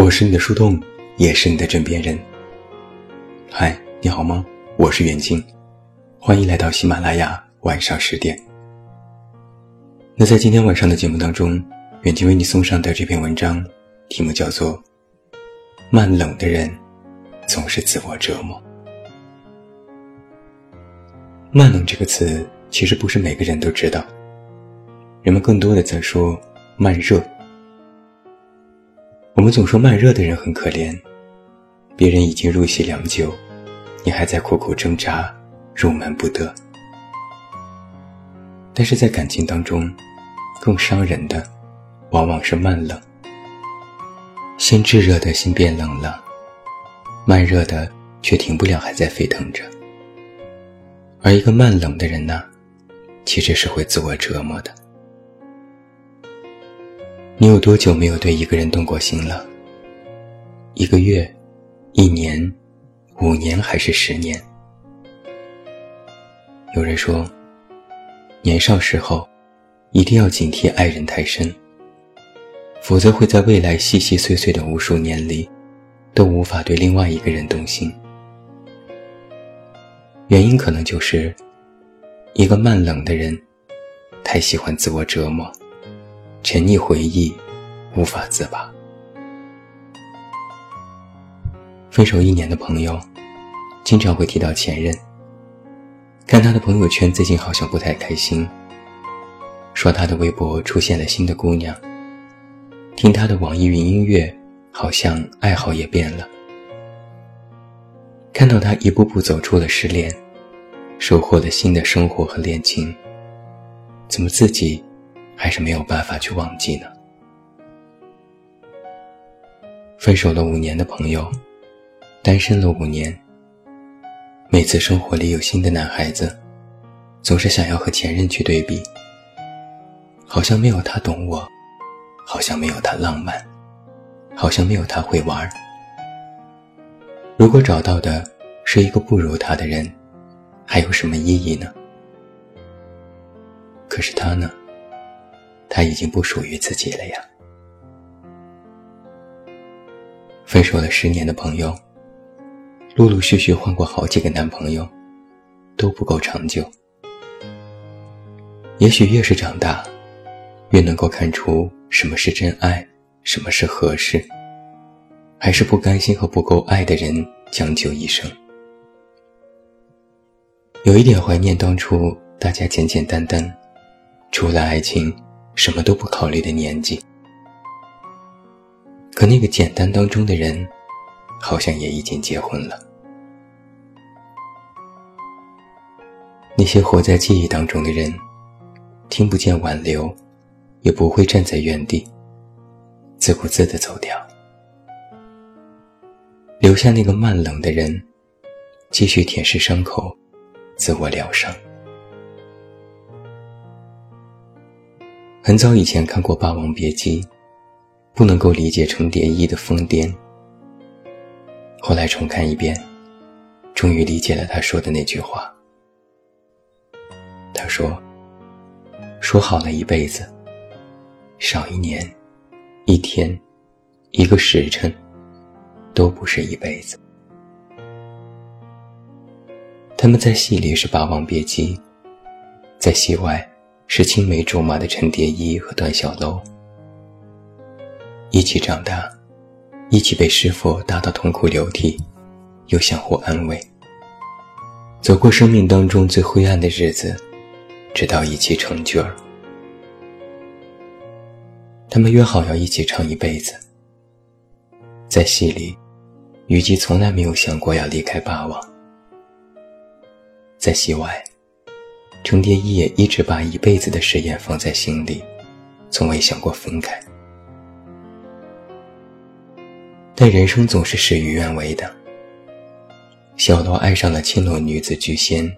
我是你的树洞，也是你的枕边人。嗨，你好吗？我是远近，欢迎来到喜马拉雅晚上十点。那在今天晚上的节目当中，远近为你送上的这篇文章，题目叫做《慢冷的人总是自我折磨》。慢冷这个词，其实不是每个人都知道，人们更多的在说慢热。我们总说慢热的人很可怜，别人已经入戏良久，你还在苦苦挣扎，入门不得。但是在感情当中，更伤人的，往往是慢冷。先炙热的心变冷了，慢热的却停不了，还在沸腾着。而一个慢冷的人呢，其实是会自我折磨的。你有多久没有对一个人动过心了？一个月、一年、五年还是十年？有人说，年少时候一定要警惕爱人太深，否则会在未来细细碎碎的无数年里，都无法对另外一个人动心。原因可能就是，一个慢冷的人，太喜欢自我折磨。沉溺回忆，无法自拔。分手一年的朋友，经常会提到前任。看他的朋友圈，最近好像不太开心。说他的微博出现了新的姑娘。听他的网易云音乐，好像爱好也变了。看到他一步步走出了失恋，收获了新的生活和恋情，怎么自己？还是没有办法去忘记呢。分手了五年的朋友，单身了五年。每次生活里有新的男孩子，总是想要和前任去对比。好像没有他懂我，好像没有他浪漫，好像没有他会玩。如果找到的是一个不如他的人，还有什么意义呢？可是他呢？他已经不属于自己了呀。分手了十年的朋友，陆陆续续换过好几个男朋友，都不够长久。也许越是长大，越能够看出什么是真爱，什么是合适。还是不甘心和不够爱的人将就一生。有一点怀念当初大家简简单单，除了爱情。什么都不考虑的年纪，可那个简单当中的人，好像也已经结婚了。那些活在记忆当中的人，听不见挽留，也不会站在原地，自顾自的走掉，留下那个慢冷的人，继续舔舐伤口，自我疗伤。很早以前看过《霸王别姬》，不能够理解程蝶衣的疯癫。后来重看一遍，终于理解了他说的那句话。他说：“说好了一辈子，少一年、一天、一个时辰，都不是一辈子。”他们在戏里是霸王别姬，在戏外。是青梅竹马的陈蝶衣和段小楼，一起长大，一起被师傅打到痛哭流涕，又相互安慰，走过生命当中最灰暗的日子，直到一起成角儿。他们约好要一起唱一辈子。在戏里，虞姬从来没有想过要离开霸王；在戏外。程蝶衣也一直把一辈子的誓言放在心里，从未想过分开。但人生总是事与愿违的。小罗爱上了青楼女子菊仙，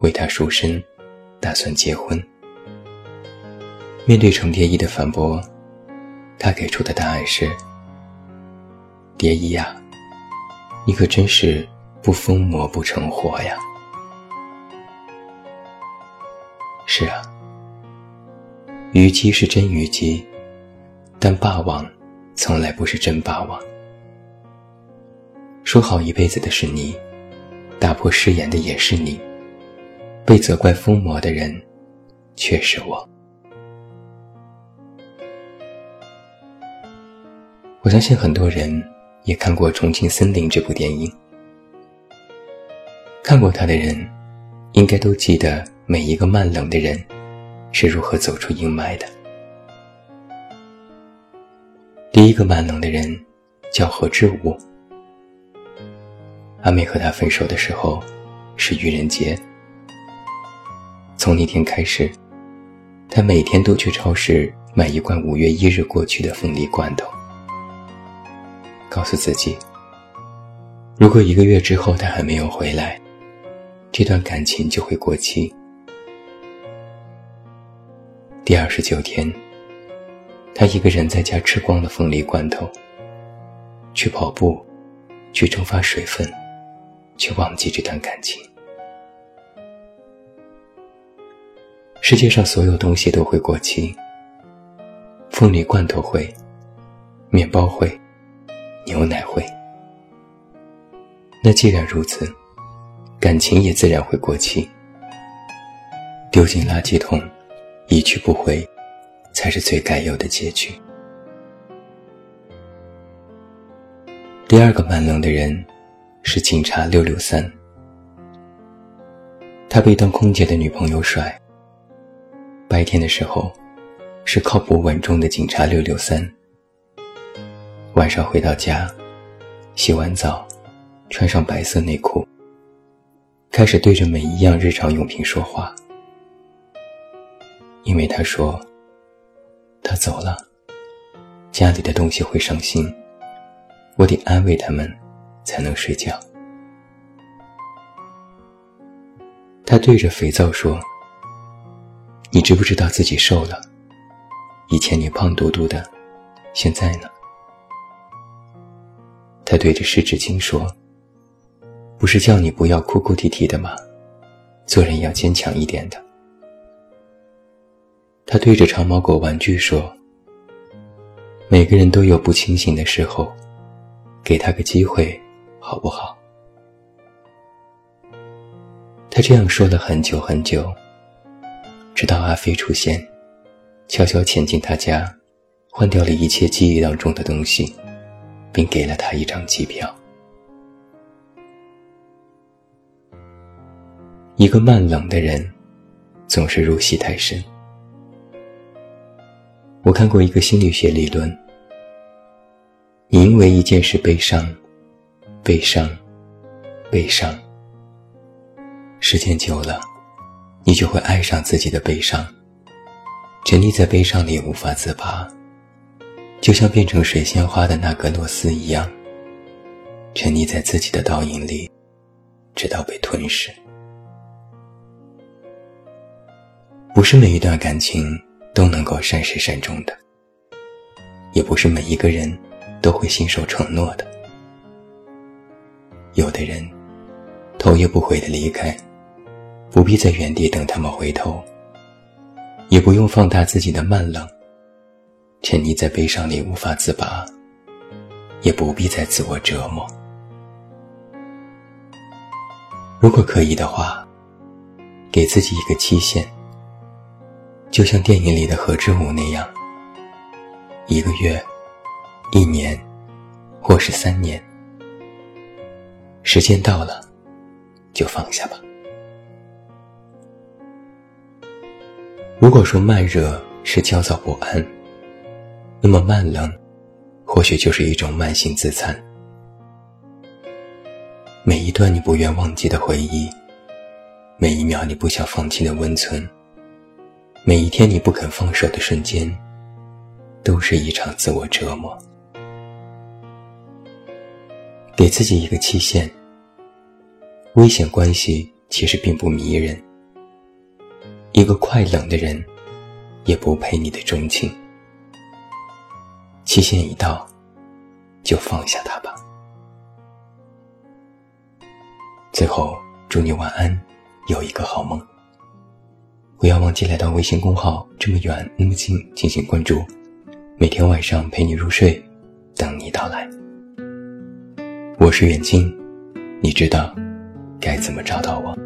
为她赎身，打算结婚。面对程蝶衣的反驳，他给出的答案是：“蝶衣呀，你可真是不疯魔不成活呀。”是啊，虞姬是真虞姬，但霸王从来不是真霸王。说好一辈子的是你，打破誓言的也是你，被责怪疯魔的人，却是我。我相信很多人也看过《重庆森林》这部电影，看过它的人，应该都记得每一个慢冷的人是如何走出阴霾的。第一个慢冷的人叫何志武。阿美和他分手的时候是愚人节。从那天开始，他每天都去超市买一罐五月一日过去的凤梨罐头，告诉自己，如果一个月之后他还没有回来，这段感情就会过期。第二十九天，他一个人在家吃光了凤梨罐头，去跑步，去蒸发水分。去忘记这段感情。世界上所有东西都会过期，凤梨罐头会，面包会，牛奶会。那既然如此，感情也自然会过期。丢进垃圾桶，一去不回，才是最该有的结局。第二个慢冷的人。是警察六六三，他被当空姐的女朋友甩。白天的时候，是靠谱稳重的警察六六三。晚上回到家，洗完澡，穿上白色内裤，开始对着每一样日常用品说话。因为他说，他走了，家里的东西会伤心，我得安慰他们。才能睡觉。他对着肥皂说：“你知不知道自己瘦了？以前你胖嘟嘟的，现在呢？”他对着湿纸巾说：“不是叫你不要哭哭啼啼的吗？做人要坚强一点的。”他对着长毛狗玩具说：“每个人都有不清醒的时候，给他个机会。”好不好？他这样说了很久很久，直到阿飞出现，悄悄潜进他家，换掉了一切记忆当中的东西，并给了他一张机票。一个慢冷的人，总是入戏太深。我看过一个心理学理论，你因为一件事悲伤。悲伤，悲伤。时间久了，你就会爱上自己的悲伤，沉溺在悲伤里无法自拔，就像变成水仙花的那格洛斯一样，沉溺在自己的倒影里，直到被吞噬。不是每一段感情都能够善始善终的，也不是每一个人都会信守承诺的。有的人头也不回的离开，不必在原地等他们回头，也不用放大自己的慢冷，沉溺在悲伤里无法自拔，也不必再自我折磨。如果可以的话，给自己一个期限，就像电影里的何志武那样，一个月、一年，或是三年。时间到了，就放下吧。如果说慢热是焦躁不安，那么慢冷，或许就是一种慢性自残。每一段你不愿忘记的回忆，每一秒你不想放弃的温存，每一天你不肯放手的瞬间，都是一场自我折磨。给自己一个期限。危险关系其实并不迷人，一个快冷的人，也不配你的钟情。期限一到，就放下他吧。最后，祝你晚安，有一个好梦。不要忘记来到微信公号“这么远那么近”进行关注，每天晚上陪你入睡，等你到来。我是远近，你知道该怎么找到我。